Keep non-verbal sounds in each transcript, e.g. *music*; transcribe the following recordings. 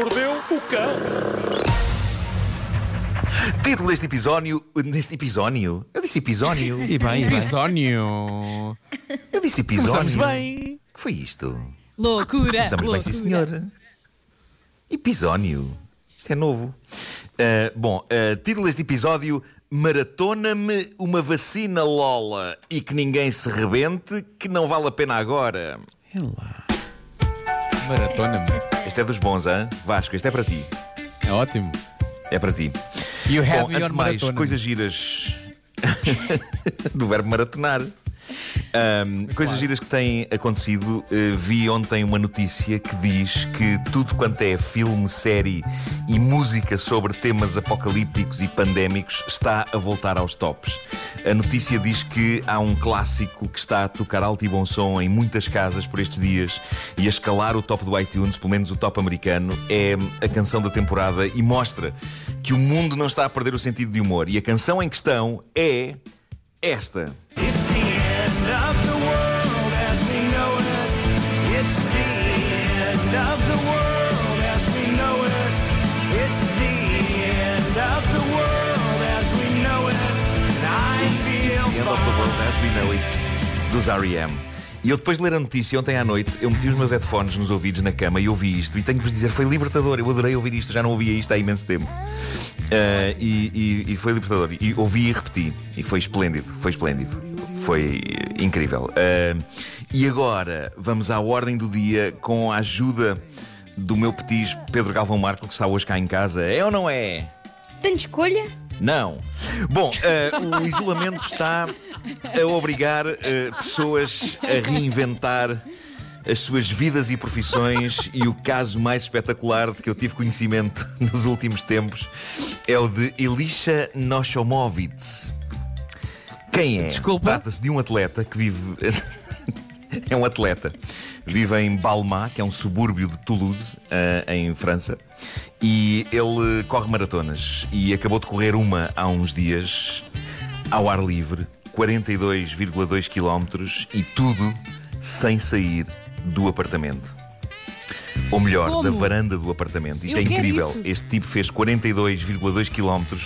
mordeu o cão. Título deste episódio. Neste episódio? Eu disse episódio. E bem, e bem. Bisónio. Eu disse episódio. Começamos bem. Que foi isto? Loucura! Começamos bem, sim, senhor. Episódio. Isto é novo. Ah, bom, ah, título deste episódio: Maratona-me uma vacina Lola e que ninguém se rebente, que não vale a pena agora. É lá. Maratona-me. Este é dos bons, hein? Vasco, este é para ti. É ótimo. É para ti. You have Bom, me antes on mais, maratona. coisas giras *laughs* do verbo maratonar. Ahm, coisas giras que têm acontecido. Eh, vi ontem uma notícia que diz que tudo quanto é filme, série e música sobre temas apocalípticos e pandémicos está a voltar aos tops. A notícia diz que há um clássico que está a tocar alto e bom som em muitas casas por estes dias e a escalar o top do iTunes, pelo menos o top americano, é a canção da temporada e mostra que o mundo não está a perder o sentido de humor. E a canção em questão é esta. It's the end of the world as we know it. It's the end of the world as we know it. It's the end of the world as we know it. And I feel End of the World as We Know It, dos R.E.M. E eu depois de ler a notícia ontem à noite, eu meti os meus headphones nos ouvidos na cama e ouvi isto. E tenho que vos dizer, foi libertador. Eu adorei ouvir isto, já não ouvia isto há imenso tempo. Ah, e, e- e foi libertador. E ouvi e repeti. E foi esplêndido, foi esplêndido. Foi incrível. Ah, e agora vamos à ordem do dia com a ajuda do meu petis Pedro Galvão Marco, que está hoje cá em casa. É ou não é? Tenho escolha? Não. Bom, eh, o isolamento está a obrigar eh, pessoas a reinventar as suas vidas e profissões e o caso mais espetacular de que eu tive conhecimento *laughs* nos últimos tempos é o de Elisha Noshomovitz. Quem é? Desculpa? Trata-se de um atleta que vive. *laughs* é um atleta. Vive em Balma, que é um subúrbio de Toulouse, eh, em França. E ele corre maratonas. E acabou de correr uma há uns dias, ao ar livre, 42,2 km e tudo sem sair do apartamento. Ou melhor, Como? da varanda do apartamento. Isto Eu é incrível. Este tipo fez 42,2 km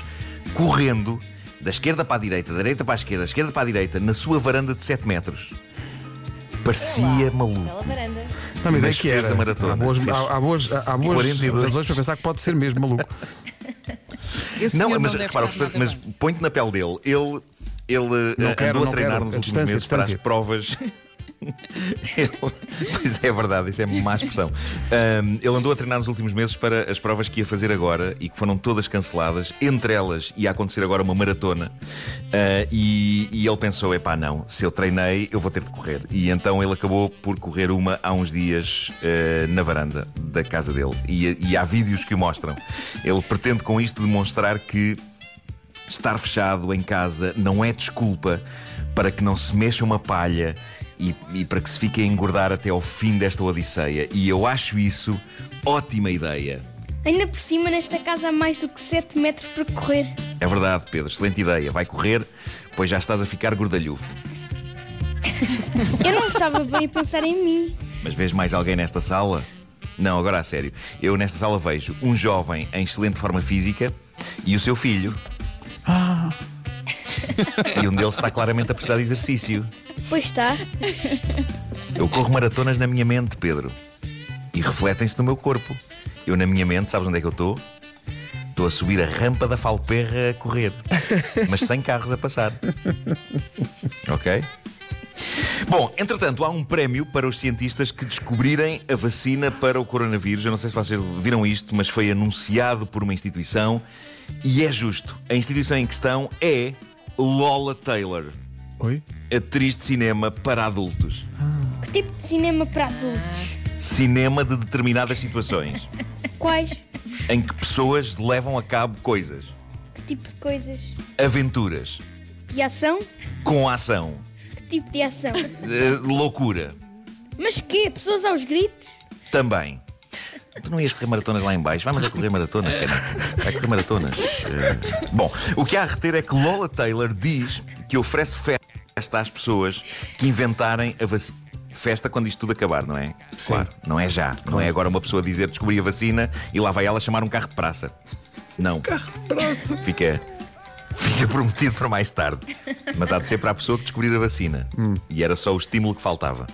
correndo da esquerda para a direita, da direita para a esquerda, da esquerda para a direita, na sua varanda de 7 metros. Parecia maluco. Bela varanda. Não, me ideia Mas que era. a maratona. Há boas, há, há boas, há boas 42. razões para pensar que pode ser mesmo maluco. *laughs* Esse Não, mas deve repara, mas põe-te na pele dele. Ele, ele Não eh, quero, andou não a treinar quero. nos A últimos distância, meses para as provas. *laughs* Pois é verdade, isso é má expressão. Ahm, ele andou a treinar nos últimos meses para as provas que ia fazer agora e que foram todas canceladas. Entre elas ia acontecer agora uma maratona. Ah, e, e ele pensou: epá, não, se eu treinei, eu vou ter de correr. E então ele acabou por correr uma há uns dias ah, na varanda da casa dele. E, e há vídeos que o mostram. Ele pretende com isto demonstrar que Estar fechado em casa não é desculpa para que não se mexa uma palha e, e para que se fique a engordar até ao fim desta odisseia. E eu acho isso ótima ideia. Ainda por cima, nesta casa há mais do que 7 metros para correr. É verdade, Pedro, excelente ideia. Vai correr, pois já estás a ficar gordalhufo. Eu não estava bem a pensar em mim. Mas vês mais alguém nesta sala? Não, agora a sério. Eu nesta sala vejo um jovem em excelente forma física e o seu filho. E um deles está claramente a precisar de exercício. Pois está. Eu corro maratonas na minha mente, Pedro. E refletem-se no meu corpo. Eu, na minha mente, sabes onde é que eu estou? Estou a subir a rampa da Falperra a correr. Mas sem carros a passar. Ok? Bom, entretanto, há um prémio para os cientistas que descobrirem a vacina para o coronavírus. Eu não sei se vocês viram isto, mas foi anunciado por uma instituição e é justo. A instituição em questão é Lola Taylor, Oi? Atriz de cinema para adultos. Que tipo de cinema para adultos? cinema de determinadas situações *laughs* Quais? em que pessoas levam a cabo coisas, Que tipo de coisas? aventuras, De ação? com ação, Que tipo de ação? eh, loucura Mas quê? Pessoas aos gritos? também. Tu não ias correr maratonas lá em baixo? Vamos a correr maratonas, cara. Vai correr maratonas. Eh, Bom, o que há a reter é que Lola Taylor diz que oferece festa às pessoas que inventarem a vacina. festa quando isto tudo acabar, não é? Claro, não é já. Não é agora uma pessoa dizer descobri a vacina e lá vai ela chamar um carro de praça. Não. Carro de praça. Fica, fica prometido para mais tarde. Mas há de ser para a pessoa que descobrir a vacina. E era só o estímulo que faltava.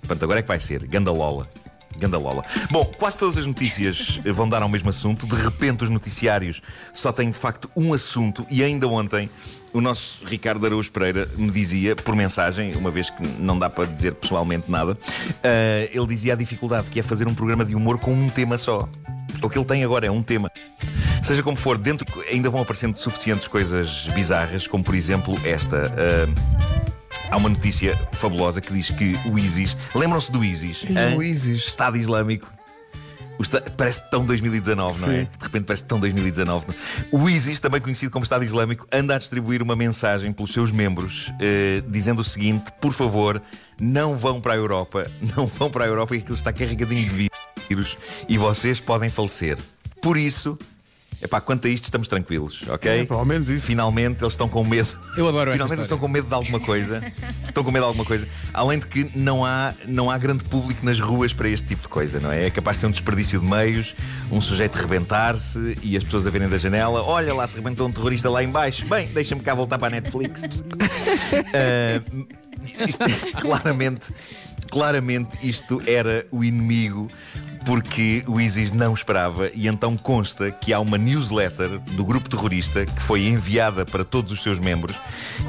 Portanto, agora é que vai ser. Gandalola. Gandalola. Bom, quase todas as notícias vão dar ao mesmo assunto. De repente, os noticiários só têm de facto um assunto. E ainda ontem, o nosso Ricardo Araújo Pereira me dizia, por mensagem, uma vez que não dá para dizer pessoalmente nada, eh, ele dizia a dificuldade que é fazer um programa de humor com um tema só. O que ele tem agora é um tema. Seja como for, dentro ainda vão aparecendo suficientes coisas bizarras, como por exemplo esta. ah, há uma notícia fabulosa que diz que o ISIS. Lembram-se do ISIS? E o ISIS? Estado Islâmico. O esta- Parece tão 2019, não é? Sim. De repente parece tão 2019. O ISIS, também conhecido como Estado Islâmico, anda a distribuir uma mensagem pelos seus membros eh, dizendo o seguinte: por favor, não vão para a Europa, *laughs* não vão para a Europa, que aquilo está carregadinho de vírus e vocês podem falecer. Por isso, epá, quanto a isto, estamos tranquilos, ok? É, pá, ao menos isso. Finalmente eles estão com medo. Eu adoro essa Finalmente eles estão com medo de alguma coisa. estão com medo de alguma coisa. Além de que não há, não há grande público nas ruas para este tipo de coisa, não é? É capaz de ser um desperdício de meios, um sujeito rebentar-se e as pessoas a verem da janela: olha lá, se rebentou um terrorista lá embaixo. Bem, deixa-me cá voltar para a Netflix. Ah, *laughs* isto, claramente, claramente isto era o inimigo porque o ISIS não esperava e então consta que há uma newsletter do grupo terrorista que foi enviada para todos os seus membros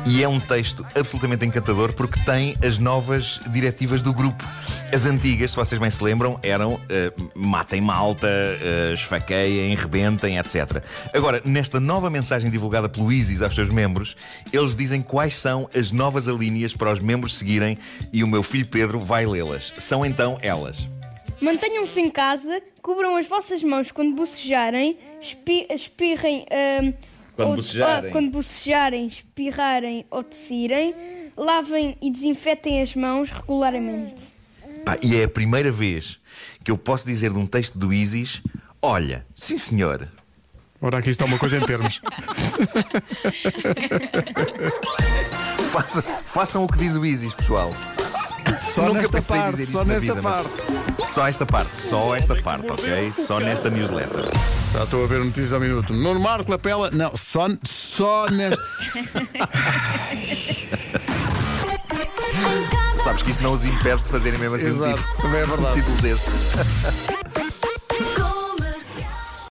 e é um texto absolutamente encantador porque tem as novas diretivas do grupo. As antigas, se vocês bem se lembram, eram eh, matem malta, eh, esfaqueiem, rebentem, etc. Agora, nesta nova mensagem divulgada pelo ISIS aos seus membros, eles dizem quais são as novas alíneas para os membros seguirem e o meu filho Pedro vai lê-las. São então elas. Mantenham-se em casa, cubram as vossas mãos quando bocejarem, espi- espirrem. ahm, Quando ou- bocejarem. ah, quando bocejarem, espirrarem ou tossirem, lavem e desinfetem as mãos regularmente. Pá, e é a primeira vez que eu posso dizer de um texto do ISIS: Olha, sim senhor, Ora, aqui está uma coisa em termos. *laughs* façam, façam o que diz o ISIS, pessoal. Só Nunca nesta pensei parte, dizer só nesta vida, mas- parte. Só esta parte, só esta parte, ok? Só nesta newsletter. Já estou a ver notícias ao minuto. Nuno Marco Lapela. Não, só, só nesta. Sabes que isto não os impede de fazerem mesmo assim um Exato, título- também é um verdade. título desses.